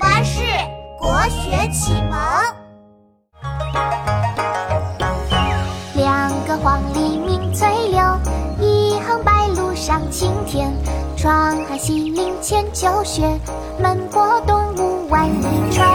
巴士国学启蒙。两个黄鹂鸣翠柳，一行白鹭上青天。窗含西岭千秋雪，门泊东吴万里船。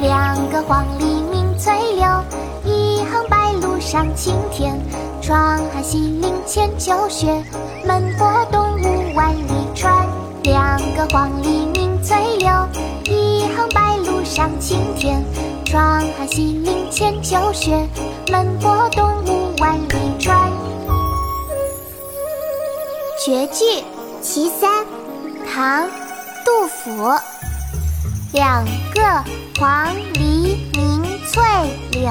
两个黄鹂鸣翠柳，一行白鹭上青天。窗含西岭千秋雪，门泊东上青天。窗含西岭千秋雪，门泊东吴万里船。绝句《其三》，唐·杜甫。两个黄鹂鸣翠柳，